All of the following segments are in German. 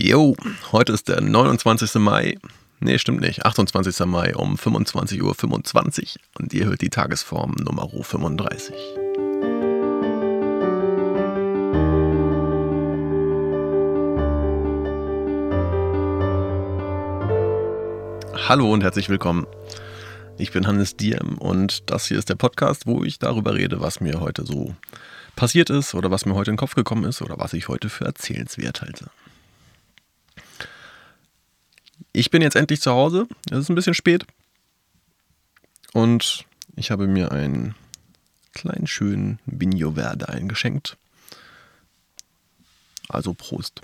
Jo, heute ist der 29. Mai. Nee, stimmt nicht. 28. Mai um 25.25 Uhr 25 und ihr hört die Tagesform Nummer 35. Hallo und herzlich willkommen. Ich bin Hannes Diem und das hier ist der Podcast, wo ich darüber rede, was mir heute so passiert ist oder was mir heute in den Kopf gekommen ist oder was ich heute für erzählenswert halte. Ich bin jetzt endlich zu Hause. Es ist ein bisschen spät. Und ich habe mir einen kleinen schönen Vigno Verde eingeschenkt. Also Prost.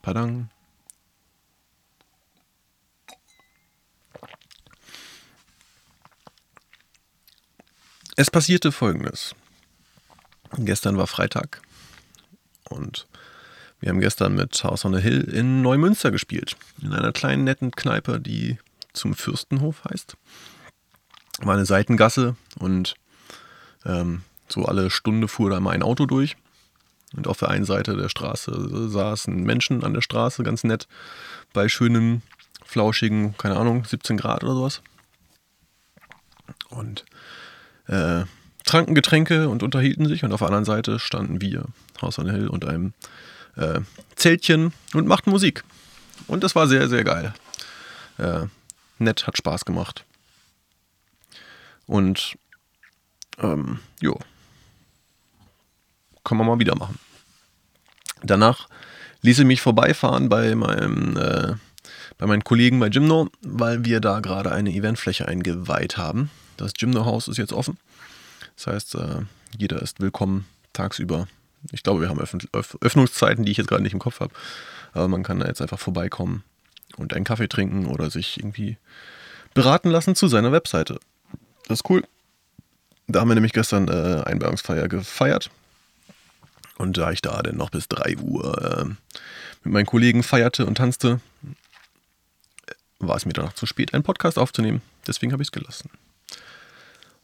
Padang. Es passierte folgendes. Gestern war Freitag und wir haben gestern mit House on the Hill in Neumünster gespielt. In einer kleinen netten Kneipe, die zum Fürstenhof heißt. War eine Seitengasse und ähm, so alle Stunde fuhr da mal ein Auto durch. Und auf der einen Seite der Straße saßen Menschen an der Straße, ganz nett, bei schönen, flauschigen, keine Ahnung, 17 Grad oder sowas. Und äh, tranken Getränke und unterhielten sich. Und auf der anderen Seite standen wir, Haus on Hill, und einem äh, Zeltchen und machten Musik. Und das war sehr, sehr geil. Äh, nett, hat Spaß gemacht. Und ähm, jo, kann man mal wieder machen. Danach ließ ich mich vorbeifahren bei meinem äh, bei meinen Kollegen bei Gymno, weil wir da gerade eine Eventfläche eingeweiht haben. Das Gymno-Haus ist jetzt offen. Das heißt, äh, jeder ist willkommen tagsüber. Ich glaube, wir haben Öffnungszeiten, die ich jetzt gerade nicht im Kopf habe. Aber man kann da jetzt einfach vorbeikommen und einen Kaffee trinken oder sich irgendwie beraten lassen zu seiner Webseite. Das ist cool. Da haben wir nämlich gestern äh, Einweihungsfeier gefeiert. Und da ich da dann noch bis 3 Uhr äh, mit meinen Kollegen feierte und tanzte, war es mir danach zu spät, einen Podcast aufzunehmen. Deswegen habe ich es gelassen.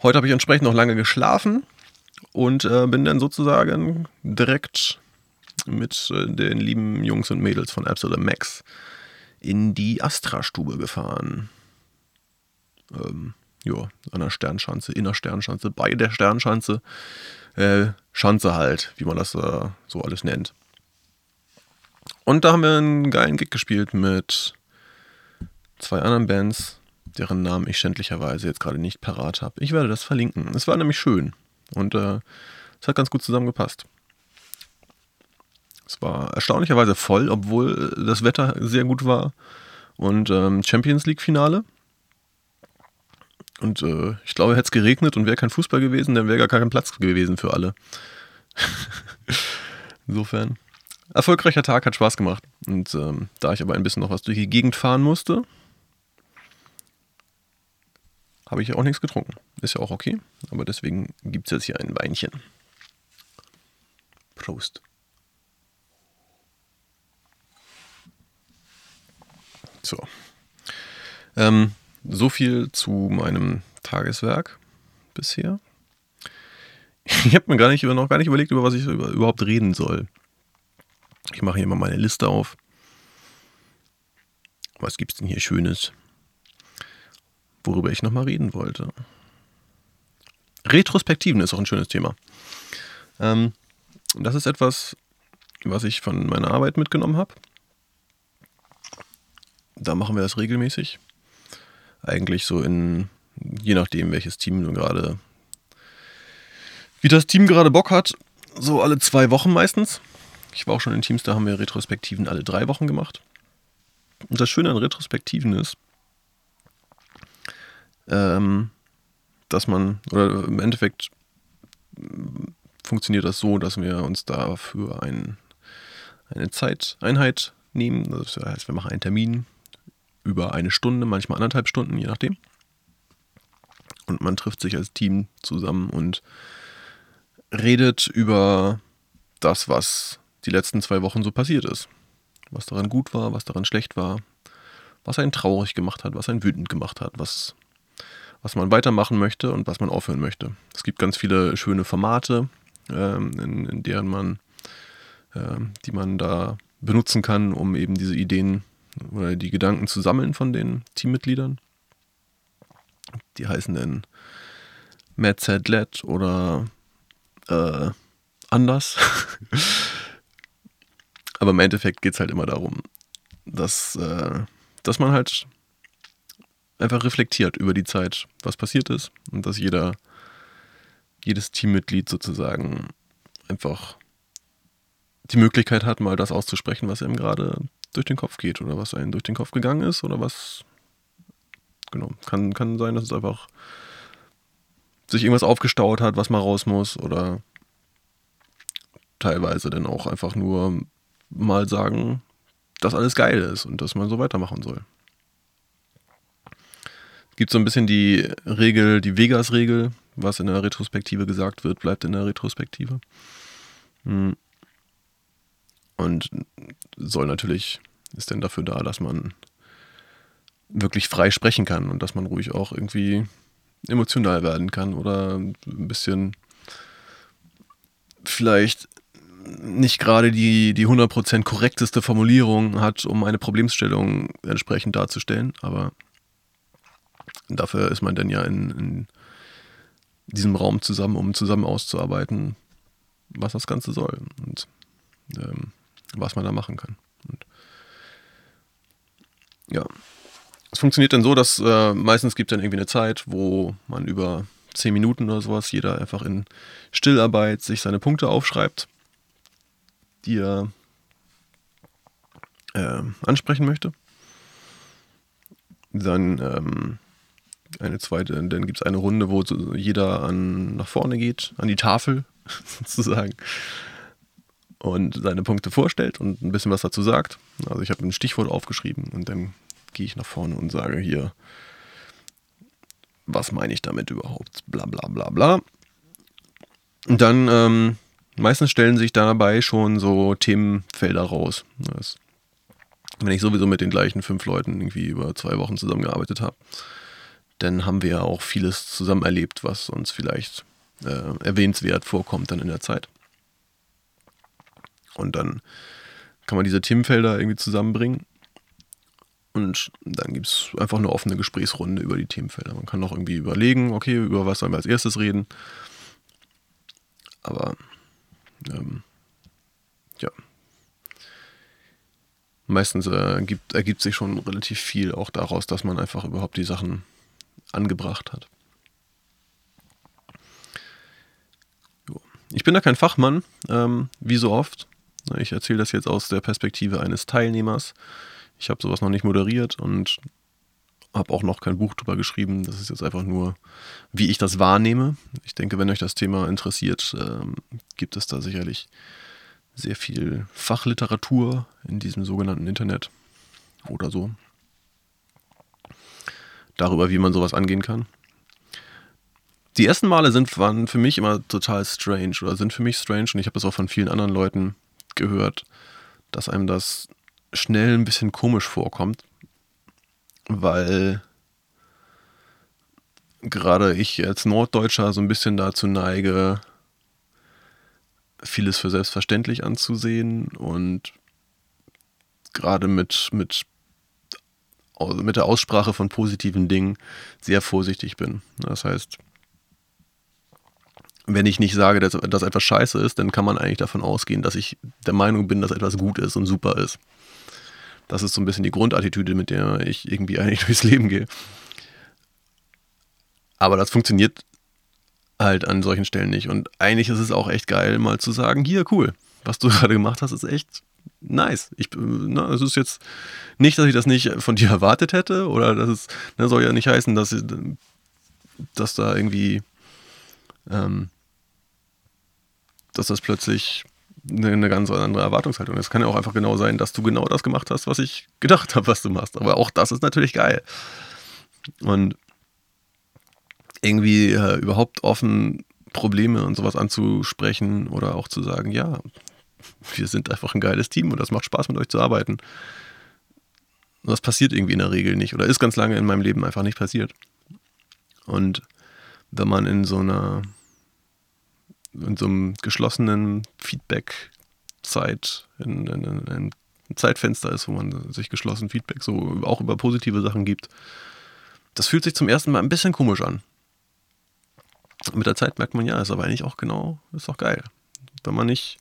Heute habe ich entsprechend noch lange geschlafen und äh, bin dann sozusagen direkt mit äh, den lieben Jungs und Mädels von Absolute Max in die Astra-Stube gefahren. Ähm, ja, an der Sternschanze, in der Sternschanze, bei der Sternschanze. Äh, Schanze halt, wie man das äh, so alles nennt. Und da haben wir einen geilen Gig gespielt mit zwei anderen Bands, deren Namen ich schändlicherweise jetzt gerade nicht parat habe. Ich werde das verlinken. Es war nämlich schön und äh, es hat ganz gut zusammengepasst. Es war erstaunlicherweise voll, obwohl das Wetter sehr gut war und ähm, Champions League Finale. Und äh, ich glaube, hätte es geregnet und wäre kein Fußball gewesen, dann wäre gar kein Platz gewesen für alle. Insofern. Erfolgreicher Tag, hat Spaß gemacht. Und ähm, da ich aber ein bisschen noch was durch die Gegend fahren musste, habe ich auch nichts getrunken. Ist ja auch okay. Aber deswegen gibt es jetzt hier ein Weinchen. Prost. So. Ähm, so viel zu meinem Tageswerk bisher. Ich habe mir gar nicht, noch gar nicht überlegt, über was ich überhaupt reden soll. Ich mache hier mal meine Liste auf. Was gibt es denn hier Schönes? Worüber ich nochmal reden wollte. Retrospektiven ist auch ein schönes Thema. Ähm, das ist etwas, was ich von meiner Arbeit mitgenommen habe. Da machen wir das regelmäßig. Eigentlich so in, je nachdem, welches Team gerade, wie das Team gerade Bock hat, so alle zwei Wochen meistens. Ich war auch schon in Teams, da haben wir Retrospektiven alle drei Wochen gemacht. Und das Schöne an Retrospektiven ist, ähm, dass man, oder im Endeffekt funktioniert das so, dass wir uns dafür ein, eine Zeiteinheit nehmen. Das heißt, wir machen einen Termin über eine Stunde, manchmal anderthalb Stunden, je nachdem. Und man trifft sich als Team zusammen und redet über das, was die letzten zwei Wochen so passiert ist. Was daran gut war, was daran schlecht war, was einen traurig gemacht hat, was einen wütend gemacht hat, was was man weitermachen möchte und was man aufhören möchte. Es gibt ganz viele schöne Formate, ähm, in, in, deren man, ähm, die man da benutzen kann, um eben diese Ideen oder die Gedanken zu sammeln von den Teammitgliedern. Die heißen dann Mad oder äh, anders. Aber im Endeffekt geht es halt immer darum, dass, äh, dass man halt einfach reflektiert über die Zeit, was passiert ist und dass jeder, jedes Teammitglied sozusagen einfach die Möglichkeit hat, mal das auszusprechen, was ihm gerade durch den Kopf geht oder was einem durch den Kopf gegangen ist oder was. Genau, kann, kann sein, dass es einfach sich irgendwas aufgestaut hat, was mal raus muss oder teilweise dann auch einfach nur mal sagen, dass alles geil ist und dass man so weitermachen soll. Gibt so ein bisschen die Regel, die Vegas-Regel, was in der Retrospektive gesagt wird, bleibt in der Retrospektive. Hm. Und soll natürlich, ist denn dafür da, dass man wirklich frei sprechen kann und dass man ruhig auch irgendwie emotional werden kann oder ein bisschen vielleicht nicht gerade die, die 100% korrekteste Formulierung hat, um eine Problemstellung entsprechend darzustellen, aber dafür ist man dann ja in, in diesem Raum zusammen, um zusammen auszuarbeiten, was das Ganze soll und ähm, was man da machen kann. Und ja, es funktioniert dann so, dass äh, meistens gibt es dann irgendwie eine Zeit, wo man über zehn Minuten oder sowas jeder einfach in Stillarbeit sich seine Punkte aufschreibt, die er äh, ansprechen möchte. Dann ähm, eine zweite, dann gibt es eine Runde, wo jeder an, nach vorne geht, an die Tafel sozusagen und seine Punkte vorstellt und ein bisschen was dazu sagt. Also ich habe ein Stichwort aufgeschrieben und dann gehe ich nach vorne und sage hier, was meine ich damit überhaupt? Bla bla bla bla. Und dann ähm, meistens stellen sich dabei schon so Themenfelder raus. Das, wenn ich sowieso mit den gleichen fünf Leuten irgendwie über zwei Wochen zusammengearbeitet habe, dann haben wir ja auch vieles zusammen erlebt, was uns vielleicht äh, erwähnenswert vorkommt dann in der Zeit. Und dann kann man diese Themenfelder irgendwie zusammenbringen. Und dann gibt es einfach eine offene Gesprächsrunde über die Themenfelder. Man kann auch irgendwie überlegen, okay, über was sollen wir als erstes reden. Aber ähm, ja. Meistens äh, gibt, ergibt sich schon relativ viel auch daraus, dass man einfach überhaupt die Sachen angebracht hat. Ich bin da kein Fachmann, ähm, wie so oft. Ich erzähle das jetzt aus der Perspektive eines Teilnehmers. Ich habe sowas noch nicht moderiert und habe auch noch kein Buch drüber geschrieben. Das ist jetzt einfach nur, wie ich das wahrnehme. Ich denke, wenn euch das Thema interessiert, ähm, gibt es da sicherlich sehr viel Fachliteratur in diesem sogenannten Internet oder so. Darüber, wie man sowas angehen kann. Die ersten Male sind, waren für mich immer total strange oder sind für mich strange und ich habe das auch von vielen anderen Leuten gehört, dass einem das schnell ein bisschen komisch vorkommt, weil gerade ich als Norddeutscher so ein bisschen dazu neige, vieles für selbstverständlich anzusehen und gerade mit, mit, mit der Aussprache von positiven Dingen sehr vorsichtig bin. Das heißt, wenn ich nicht sage, dass, dass etwas scheiße ist, dann kann man eigentlich davon ausgehen, dass ich der Meinung bin, dass etwas gut ist und super ist. Das ist so ein bisschen die Grundattitüde, mit der ich irgendwie eigentlich durchs Leben gehe. Aber das funktioniert halt an solchen Stellen nicht. Und eigentlich ist es auch echt geil, mal zu sagen, hier, cool, was du gerade gemacht hast, ist echt nice. Ich, ne, es ist jetzt nicht, dass ich das nicht von dir erwartet hätte oder das ist, ne, soll ja nicht heißen, dass, dass da irgendwie ähm, dass das plötzlich eine, eine ganz andere Erwartungshaltung ist. Es kann ja auch einfach genau sein, dass du genau das gemacht hast, was ich gedacht habe, was du machst. Aber auch das ist natürlich geil. Und irgendwie äh, überhaupt offen Probleme und sowas anzusprechen oder auch zu sagen, ja, wir sind einfach ein geiles Team und das macht Spaß mit euch zu arbeiten. Das passiert irgendwie in der Regel nicht oder ist ganz lange in meinem Leben einfach nicht passiert. Und wenn man in so einer in so einem geschlossenen Feedback-Zeit, in, in, in, ein Zeitfenster ist, wo man sich geschlossen Feedback so auch über positive Sachen gibt. Das fühlt sich zum ersten Mal ein bisschen komisch an. Mit der Zeit merkt man, ja, ist aber eigentlich auch genau, ist doch geil. Wenn man nicht,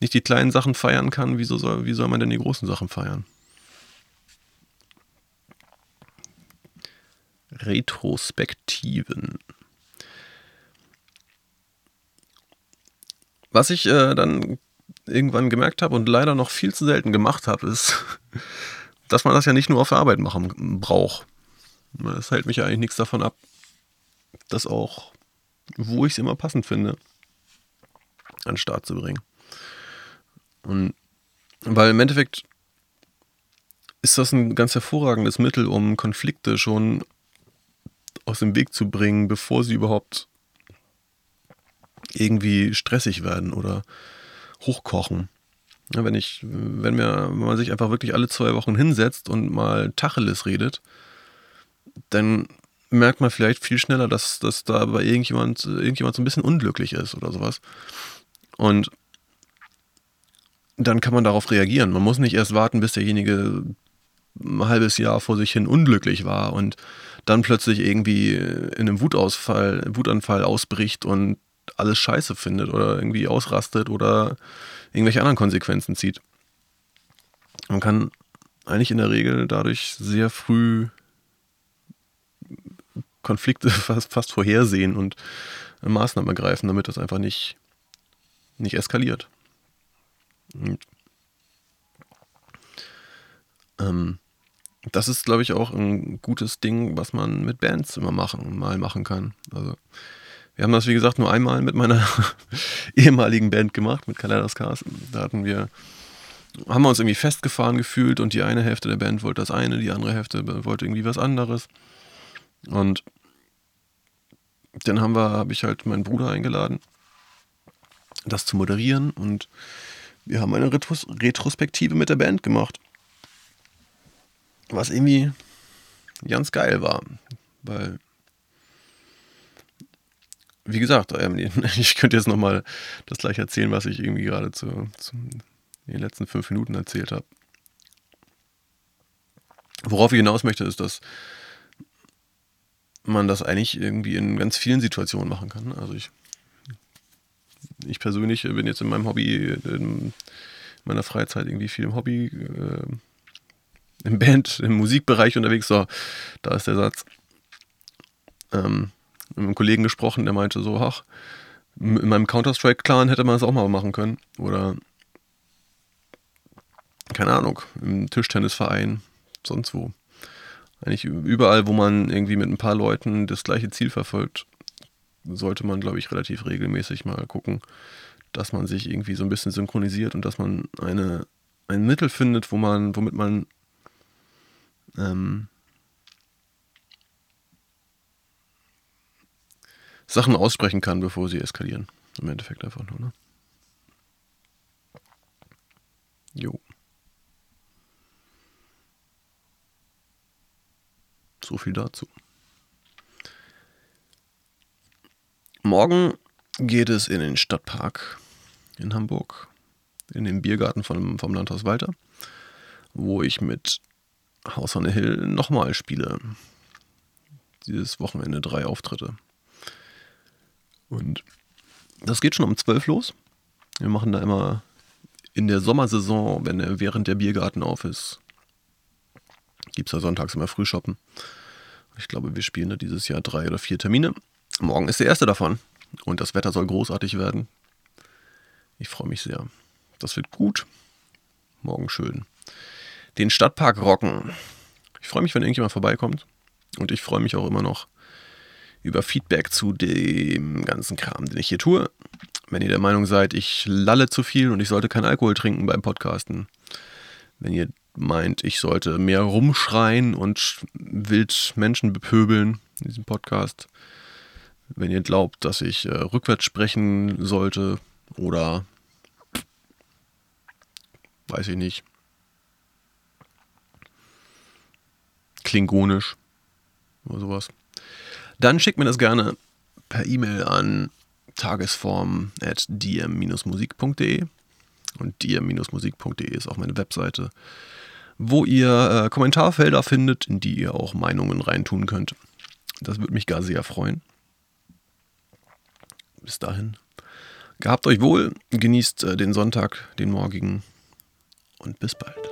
nicht die kleinen Sachen feiern kann, wieso soll, wie soll man denn die großen Sachen feiern? Retrospektiven. Was ich äh, dann irgendwann gemerkt habe und leider noch viel zu selten gemacht habe, ist, dass man das ja nicht nur auf der Arbeit machen braucht. Es hält mich ja eigentlich nichts davon ab, das auch, wo ich es immer passend finde, an den Start zu bringen. Und weil im Endeffekt ist das ein ganz hervorragendes Mittel, um Konflikte schon aus dem Weg zu bringen, bevor sie überhaupt irgendwie stressig werden oder hochkochen. Ja, wenn ich, wenn, mir, wenn man sich einfach wirklich alle zwei Wochen hinsetzt und mal Tacheles redet, dann merkt man vielleicht viel schneller, dass, dass da bei irgendjemand, irgendjemand so ein bisschen unglücklich ist oder sowas. Und dann kann man darauf reagieren. Man muss nicht erst warten, bis derjenige ein halbes Jahr vor sich hin unglücklich war und dann plötzlich irgendwie in einem Wutausfall, Wutanfall ausbricht und alles scheiße findet oder irgendwie ausrastet oder irgendwelche anderen Konsequenzen zieht. Man kann eigentlich in der Regel dadurch sehr früh Konflikte fast, fast vorhersehen und Maßnahmen ergreifen, damit das einfach nicht, nicht eskaliert. Und, ähm, das ist, glaube ich, auch ein gutes Ding, was man mit Bands immer machen, mal machen kann. Also, wir haben das, wie gesagt, nur einmal mit meiner ehemaligen Band gemacht, mit Kaleidos Da hatten wir, haben wir uns irgendwie festgefahren gefühlt und die eine Hälfte der Band wollte das eine, die andere Hälfte wollte irgendwie was anderes. Und dann haben wir, habe ich halt meinen Bruder eingeladen, das zu moderieren und wir haben eine Retros Retrospektive mit der Band gemacht. Was irgendwie ganz geil war, weil wie gesagt, ähm, ich könnte jetzt nochmal das gleiche erzählen, was ich irgendwie gerade zu, zu den letzten fünf Minuten erzählt habe. Worauf ich hinaus möchte, ist, dass man das eigentlich irgendwie in ganz vielen Situationen machen kann. Also ich, ich persönlich bin jetzt in meinem Hobby, in meiner Freizeit irgendwie viel im Hobby, äh, im Band, im Musikbereich unterwegs. So, da ist der Satz. Ähm, mit einem Kollegen gesprochen, der meinte so, ach, in meinem Counter-Strike-Clan hätte man das auch mal machen können. Oder, keine Ahnung, im Tischtennisverein, sonst wo. Eigentlich überall, wo man irgendwie mit ein paar Leuten das gleiche Ziel verfolgt, sollte man, glaube ich, relativ regelmäßig mal gucken, dass man sich irgendwie so ein bisschen synchronisiert und dass man eine, ein Mittel findet, wo man, womit man ähm, Sachen aussprechen kann, bevor sie eskalieren. Im Endeffekt einfach nur, ne? Jo. So viel dazu. Morgen geht es in den Stadtpark in Hamburg, in den Biergarten vom, vom Landhaus Walter, wo ich mit House on the Hill nochmal spiele. Dieses Wochenende drei Auftritte. Und das geht schon um 12 los. Wir machen da immer in der Sommersaison, wenn er während der Biergarten auf ist, gibt es da sonntags immer Frühshoppen. Ich glaube, wir spielen da dieses Jahr drei oder vier Termine. Morgen ist der erste davon. Und das Wetter soll großartig werden. Ich freue mich sehr. Das wird gut. Morgen schön. Den Stadtpark rocken. Ich freue mich, wenn irgendjemand vorbeikommt. Und ich freue mich auch immer noch, über Feedback zu dem ganzen Kram, den ich hier tue. Wenn ihr der Meinung seid, ich lalle zu viel und ich sollte keinen Alkohol trinken beim Podcasten. Wenn ihr meint, ich sollte mehr rumschreien und wild Menschen bepöbeln in diesem Podcast. Wenn ihr glaubt, dass ich äh, rückwärts sprechen sollte oder weiß ich nicht. Klingonisch oder sowas. Dann schickt mir das gerne per E-Mail an tagesform.dm-musik.de. Und dir-musik.de ist auch meine Webseite, wo ihr äh, Kommentarfelder findet, in die ihr auch Meinungen reintun könnt. Das würde mich gar sehr freuen. Bis dahin. Gehabt euch wohl, genießt äh, den Sonntag, den morgigen und bis bald.